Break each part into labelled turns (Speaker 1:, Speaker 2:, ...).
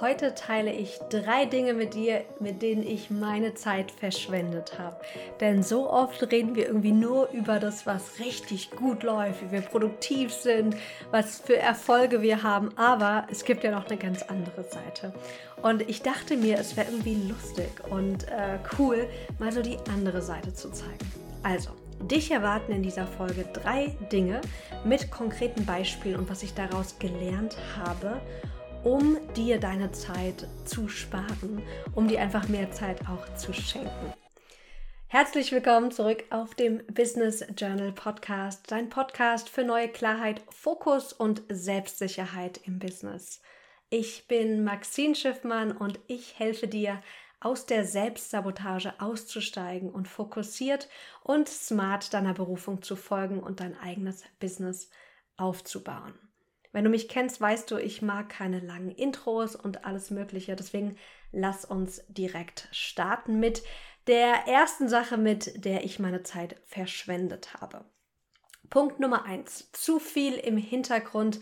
Speaker 1: Heute teile ich drei Dinge mit dir, mit denen ich meine Zeit verschwendet habe. Denn so oft reden wir irgendwie nur über das, was richtig gut läuft, wie wir produktiv sind, was für Erfolge wir haben. Aber es gibt ja noch eine ganz andere Seite. Und ich dachte mir, es wäre irgendwie lustig und äh, cool, mal so die andere Seite zu zeigen. Also, Dich erwarten in dieser Folge drei Dinge mit konkreten Beispielen und was ich daraus gelernt habe um dir deine Zeit zu sparen, um dir einfach mehr Zeit auch zu schenken. Herzlich willkommen zurück auf dem Business Journal Podcast, dein Podcast für neue Klarheit, Fokus und Selbstsicherheit im Business. Ich bin Maxine Schiffmann und ich helfe dir, aus der Selbstsabotage auszusteigen und fokussiert und smart deiner Berufung zu folgen und dein eigenes Business aufzubauen. Wenn du mich kennst, weißt du, ich mag keine langen Intros und alles Mögliche. Deswegen lass uns direkt starten mit der ersten Sache, mit der ich meine Zeit verschwendet habe. Punkt Nummer eins: Zu viel im Hintergrund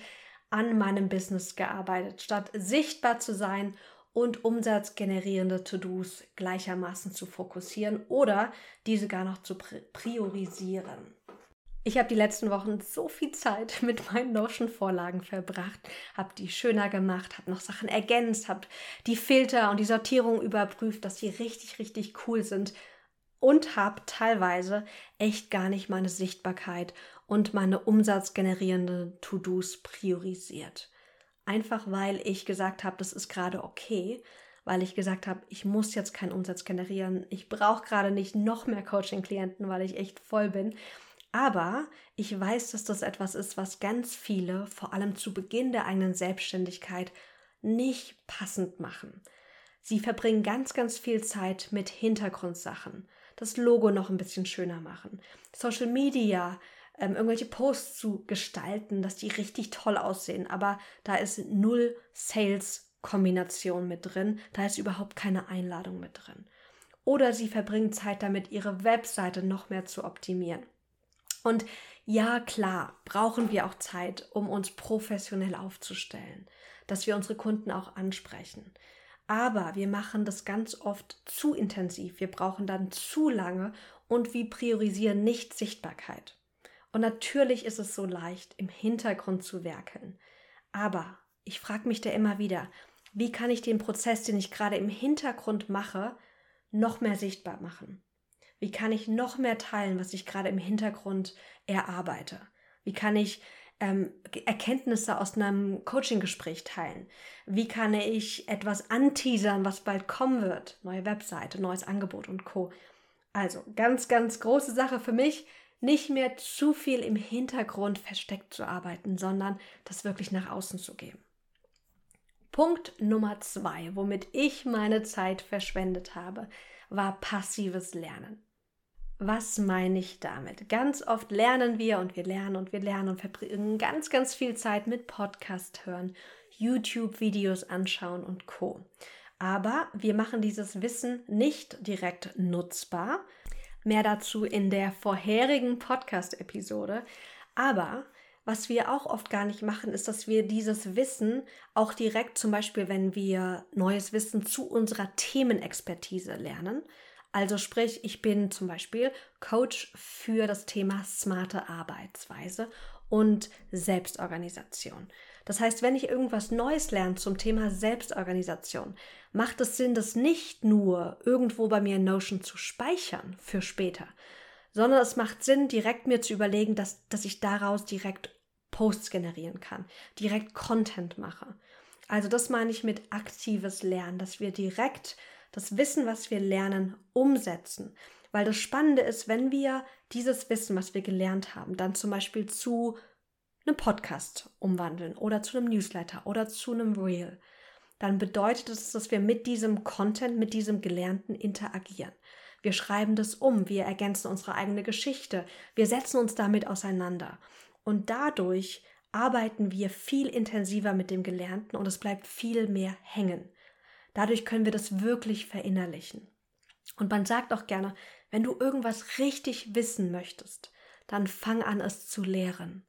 Speaker 1: an meinem Business gearbeitet, statt sichtbar zu sein und umsatzgenerierende To-Dos gleichermaßen zu fokussieren oder diese gar noch zu priorisieren. Ich habe die letzten Wochen so viel Zeit mit meinen Notion-Vorlagen verbracht, habe die schöner gemacht, habe noch Sachen ergänzt, habe die Filter und die Sortierung überprüft, dass die richtig, richtig cool sind und habe teilweise echt gar nicht meine Sichtbarkeit und meine umsatzgenerierenden To-Dos priorisiert. Einfach weil ich gesagt habe, das ist gerade okay, weil ich gesagt habe, ich muss jetzt keinen Umsatz generieren, ich brauche gerade nicht noch mehr Coaching-Klienten, weil ich echt voll bin aber ich weiß, dass das etwas ist, was ganz viele, vor allem zu Beginn der eigenen Selbstständigkeit, nicht passend machen. Sie verbringen ganz, ganz viel Zeit mit Hintergrundsachen, das Logo noch ein bisschen schöner machen, Social Media, ähm, irgendwelche Posts zu gestalten, dass die richtig toll aussehen, aber da ist null Sales-Kombination mit drin, da ist überhaupt keine Einladung mit drin. Oder sie verbringen Zeit damit, ihre Webseite noch mehr zu optimieren. Und ja, klar, brauchen wir auch Zeit, um uns professionell aufzustellen, dass wir unsere Kunden auch ansprechen. Aber wir machen das ganz oft zu intensiv. Wir brauchen dann zu lange und wir priorisieren nicht Sichtbarkeit. Und natürlich ist es so leicht, im Hintergrund zu werkeln. Aber ich frage mich da immer wieder, wie kann ich den Prozess, den ich gerade im Hintergrund mache, noch mehr sichtbar machen? Wie kann ich noch mehr teilen, was ich gerade im Hintergrund erarbeite? Wie kann ich ähm, Erkenntnisse aus einem Coaching-Gespräch teilen? Wie kann ich etwas anteasern, was bald kommen wird? Neue Webseite, neues Angebot und Co. Also ganz, ganz große Sache für mich, nicht mehr zu viel im Hintergrund versteckt zu arbeiten, sondern das wirklich nach außen zu geben. Punkt Nummer zwei, womit ich meine Zeit verschwendet habe, war passives Lernen. Was meine ich damit? Ganz oft lernen wir und wir lernen und wir lernen und verbringen ganz, ganz viel Zeit mit Podcast hören, YouTube-Videos anschauen und Co. Aber wir machen dieses Wissen nicht direkt nutzbar. Mehr dazu in der vorherigen Podcast-Episode. Aber was wir auch oft gar nicht machen, ist, dass wir dieses Wissen auch direkt, zum Beispiel, wenn wir neues Wissen zu unserer Themenexpertise lernen, also sprich, ich bin zum Beispiel Coach für das Thema smarte Arbeitsweise und Selbstorganisation. Das heißt, wenn ich irgendwas Neues lerne zum Thema Selbstorganisation, macht es Sinn, das nicht nur irgendwo bei mir in Notion zu speichern für später, sondern es macht Sinn, direkt mir zu überlegen, dass, dass ich daraus direkt Posts generieren kann, direkt Content mache. Also das meine ich mit aktives Lernen, dass wir direkt das Wissen, was wir lernen, umsetzen. Weil das Spannende ist, wenn wir dieses Wissen, was wir gelernt haben, dann zum Beispiel zu einem Podcast umwandeln oder zu einem Newsletter oder zu einem Reel, dann bedeutet es, dass wir mit diesem Content, mit diesem Gelernten interagieren. Wir schreiben das um, wir ergänzen unsere eigene Geschichte, wir setzen uns damit auseinander. Und dadurch arbeiten wir viel intensiver mit dem Gelernten und es bleibt viel mehr hängen. Dadurch können wir das wirklich verinnerlichen. Und man sagt auch gerne, wenn du irgendwas richtig wissen möchtest, dann fang an es zu lehren.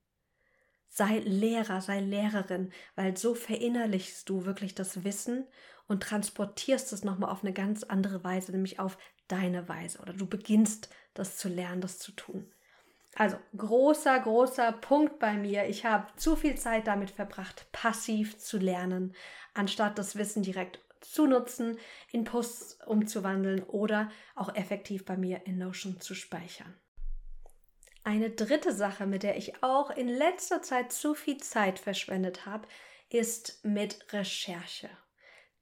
Speaker 1: Sei Lehrer, sei Lehrerin, weil so verinnerlichst du wirklich das Wissen und transportierst es nochmal auf eine ganz andere Weise, nämlich auf deine Weise. Oder du beginnst das zu lernen, das zu tun. Also großer, großer Punkt bei mir. Ich habe zu viel Zeit damit verbracht, passiv zu lernen, anstatt das Wissen direkt zu nutzen, in Posts umzuwandeln oder auch effektiv bei mir in Notion zu speichern. Eine dritte Sache, mit der ich auch in letzter Zeit zu viel Zeit verschwendet habe, ist mit Recherche.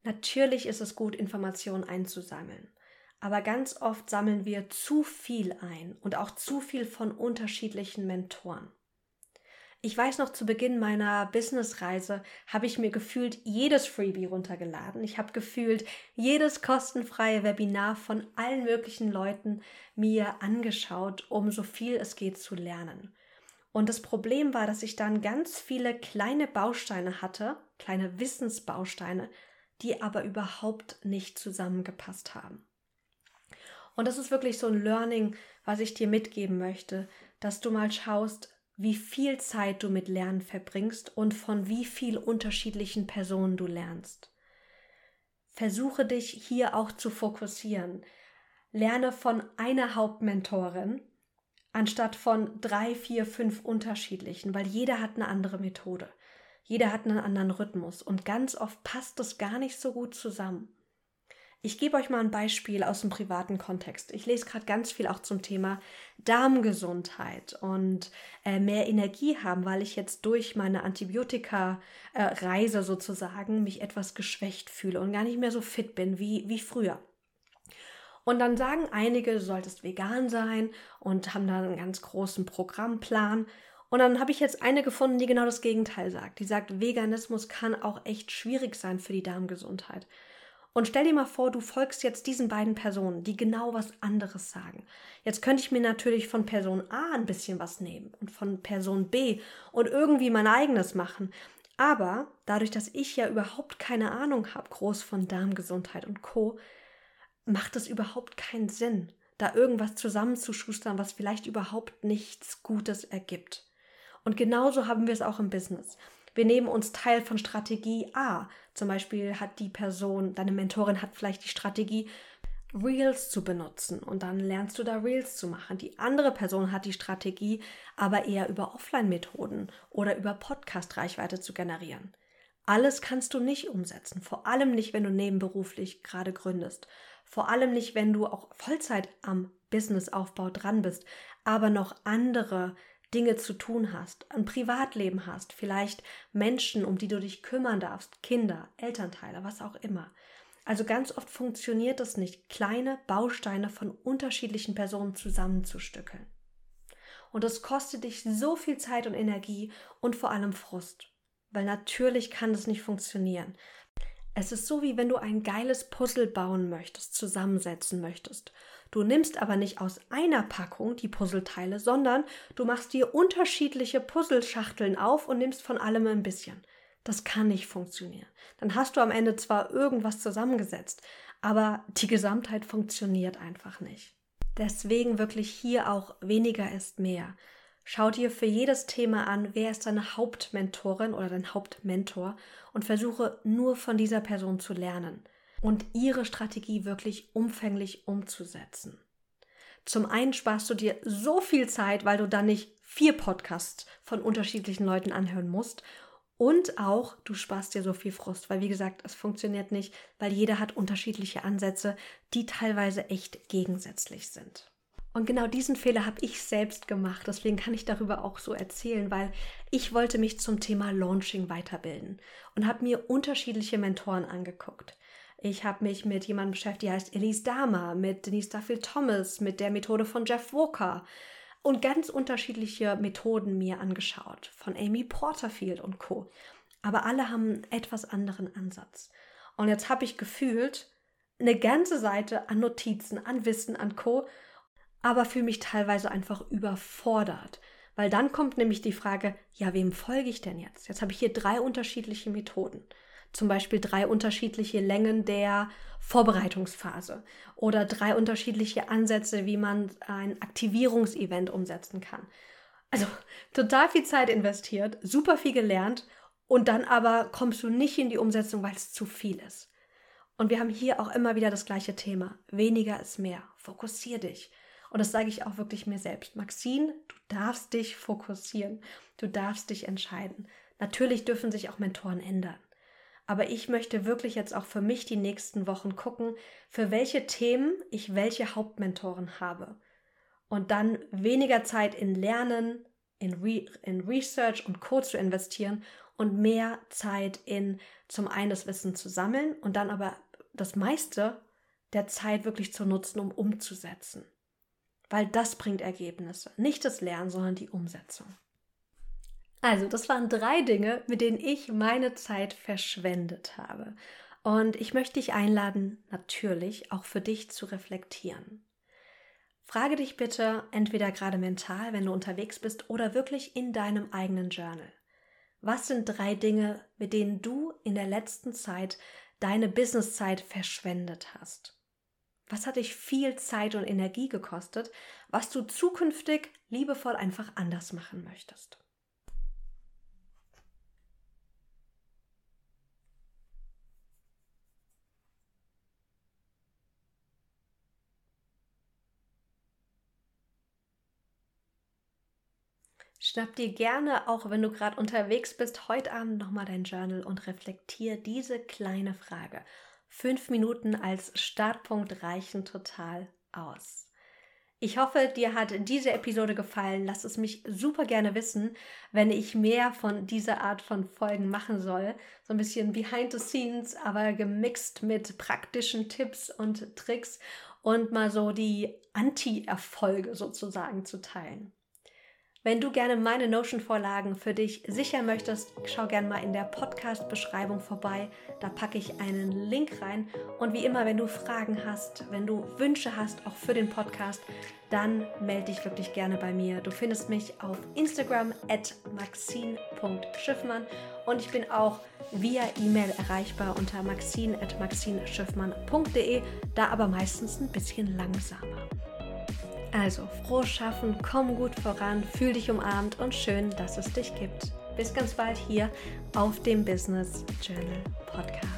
Speaker 1: Natürlich ist es gut, Informationen einzusammeln, aber ganz oft sammeln wir zu viel ein und auch zu viel von unterschiedlichen Mentoren. Ich weiß noch, zu Beginn meiner Businessreise habe ich mir gefühlt jedes Freebie runtergeladen. Ich habe gefühlt jedes kostenfreie Webinar von allen möglichen Leuten mir angeschaut, um so viel es geht zu lernen. Und das Problem war, dass ich dann ganz viele kleine Bausteine hatte, kleine Wissensbausteine, die aber überhaupt nicht zusammengepasst haben. Und das ist wirklich so ein Learning, was ich dir mitgeben möchte, dass du mal schaust, wie viel Zeit du mit Lernen verbringst und von wie viel unterschiedlichen Personen du lernst. Versuche dich hier auch zu fokussieren. Lerne von einer Hauptmentorin anstatt von drei, vier, fünf unterschiedlichen, weil jeder hat eine andere Methode. Jeder hat einen anderen Rhythmus und ganz oft passt das gar nicht so gut zusammen. Ich gebe euch mal ein Beispiel aus dem privaten Kontext. Ich lese gerade ganz viel auch zum Thema Darmgesundheit und äh, mehr Energie haben, weil ich jetzt durch meine Antibiotika-Reise äh, sozusagen mich etwas geschwächt fühle und gar nicht mehr so fit bin wie, wie früher. Und dann sagen einige, du solltest vegan sein und haben da einen ganz großen Programmplan. Und dann habe ich jetzt eine gefunden, die genau das Gegenteil sagt. Die sagt, Veganismus kann auch echt schwierig sein für die Darmgesundheit. Und stell dir mal vor, du folgst jetzt diesen beiden Personen, die genau was anderes sagen. Jetzt könnte ich mir natürlich von Person A ein bisschen was nehmen und von Person B und irgendwie mein eigenes machen. Aber dadurch, dass ich ja überhaupt keine Ahnung habe, groß von Darmgesundheit und Co., macht es überhaupt keinen Sinn, da irgendwas zusammenzuschustern, was vielleicht überhaupt nichts Gutes ergibt. Und genauso haben wir es auch im Business. Wir nehmen uns Teil von Strategie A. Zum Beispiel hat die Person, deine Mentorin hat vielleicht die Strategie, Reels zu benutzen und dann lernst du da Reels zu machen. Die andere Person hat die Strategie, aber eher über Offline-Methoden oder über Podcast-Reichweite zu generieren. Alles kannst du nicht umsetzen, vor allem nicht, wenn du nebenberuflich gerade gründest, vor allem nicht, wenn du auch Vollzeit am Businessaufbau dran bist, aber noch andere Dinge zu tun hast, ein Privatleben hast, vielleicht Menschen, um die du dich kümmern darfst, Kinder, Elternteile, was auch immer. Also ganz oft funktioniert es nicht, kleine Bausteine von unterschiedlichen Personen zusammenzustückeln. Und das kostet dich so viel Zeit und Energie und vor allem Frust. Weil natürlich kann das nicht funktionieren. Es ist so, wie wenn du ein geiles Puzzle bauen möchtest, zusammensetzen möchtest. Du nimmst aber nicht aus einer Packung die Puzzleteile, sondern du machst dir unterschiedliche Puzzleschachteln auf und nimmst von allem ein bisschen. Das kann nicht funktionieren. Dann hast du am Ende zwar irgendwas zusammengesetzt, aber die Gesamtheit funktioniert einfach nicht. Deswegen wirklich hier auch weniger ist mehr. Schau dir für jedes Thema an, wer ist deine Hauptmentorin oder dein Hauptmentor und versuche nur von dieser Person zu lernen und ihre Strategie wirklich umfänglich umzusetzen. Zum einen sparst du dir so viel Zeit, weil du dann nicht vier Podcasts von unterschiedlichen Leuten anhören musst. Und auch du sparst dir so viel Frust, weil wie gesagt, es funktioniert nicht, weil jeder hat unterschiedliche Ansätze, die teilweise echt gegensätzlich sind. Und genau diesen Fehler habe ich selbst gemacht. Deswegen kann ich darüber auch so erzählen, weil ich wollte mich zum Thema Launching weiterbilden und habe mir unterschiedliche Mentoren angeguckt. Ich habe mich mit jemandem beschäftigt, die heißt Elise Dahmer, mit Denise Duffield Thomas, mit der Methode von Jeff Walker und ganz unterschiedliche Methoden mir angeschaut, von Amy Porterfield und Co. Aber alle haben einen etwas anderen Ansatz. Und jetzt habe ich gefühlt eine ganze Seite an Notizen, an Wissen, an Co., aber fühle mich teilweise einfach überfordert. Weil dann kommt nämlich die Frage, ja, wem folge ich denn jetzt? Jetzt habe ich hier drei unterschiedliche Methoden zum Beispiel drei unterschiedliche Längen der Vorbereitungsphase oder drei unterschiedliche Ansätze, wie man ein Aktivierungsevent umsetzen kann. also total viel Zeit investiert, super viel gelernt und dann aber kommst du nicht in die Umsetzung, weil es zu viel ist. Und wir haben hier auch immer wieder das gleiche Thema. Weniger ist mehr. Fokussier dich. Und das sage ich auch wirklich mir selbst. Maxine, du darfst dich fokussieren. Du darfst dich entscheiden. Natürlich dürfen sich auch Mentoren ändern. Aber ich möchte wirklich jetzt auch für mich die nächsten Wochen gucken, für welche Themen ich welche Hauptmentoren habe. Und dann weniger Zeit in Lernen, in, Re in Research und Co. zu investieren und mehr Zeit in zum einen das Wissen zu sammeln und dann aber das meiste der Zeit wirklich zu nutzen, um umzusetzen. Weil das bringt Ergebnisse. Nicht das Lernen, sondern die Umsetzung. Also, das waren drei Dinge, mit denen ich meine Zeit verschwendet habe. Und ich möchte dich einladen, natürlich auch für dich zu reflektieren. Frage dich bitte entweder gerade mental, wenn du unterwegs bist, oder wirklich in deinem eigenen Journal. Was sind drei Dinge, mit denen du in der letzten Zeit deine Businesszeit verschwendet hast? Was hat dich viel Zeit und Energie gekostet, was du zukünftig liebevoll einfach anders machen möchtest? Schnapp dir gerne, auch wenn du gerade unterwegs bist, heute Abend nochmal dein Journal und reflektier diese kleine Frage. Fünf Minuten als Startpunkt reichen total aus. Ich hoffe, dir hat diese Episode gefallen. Lass es mich super gerne wissen, wenn ich mehr von dieser Art von Folgen machen soll. So ein bisschen behind the scenes, aber gemixt mit praktischen Tipps und Tricks und mal so die Anti-Erfolge sozusagen zu teilen. Wenn du gerne meine Notion-Vorlagen für dich sichern möchtest, schau gerne mal in der Podcast-Beschreibung vorbei. Da packe ich einen Link rein. Und wie immer, wenn du Fragen hast, wenn du Wünsche hast, auch für den Podcast, dann melde dich wirklich gerne bei mir. Du findest mich auf Instagram at maxine.schiffmann und ich bin auch via E-Mail erreichbar unter maxine.maxineschiffmann.de, da aber meistens ein bisschen langsamer. Also, frohes Schaffen, komm gut voran, fühl dich umarmt und schön, dass es dich gibt. Bis ganz bald hier auf dem Business Journal Podcast.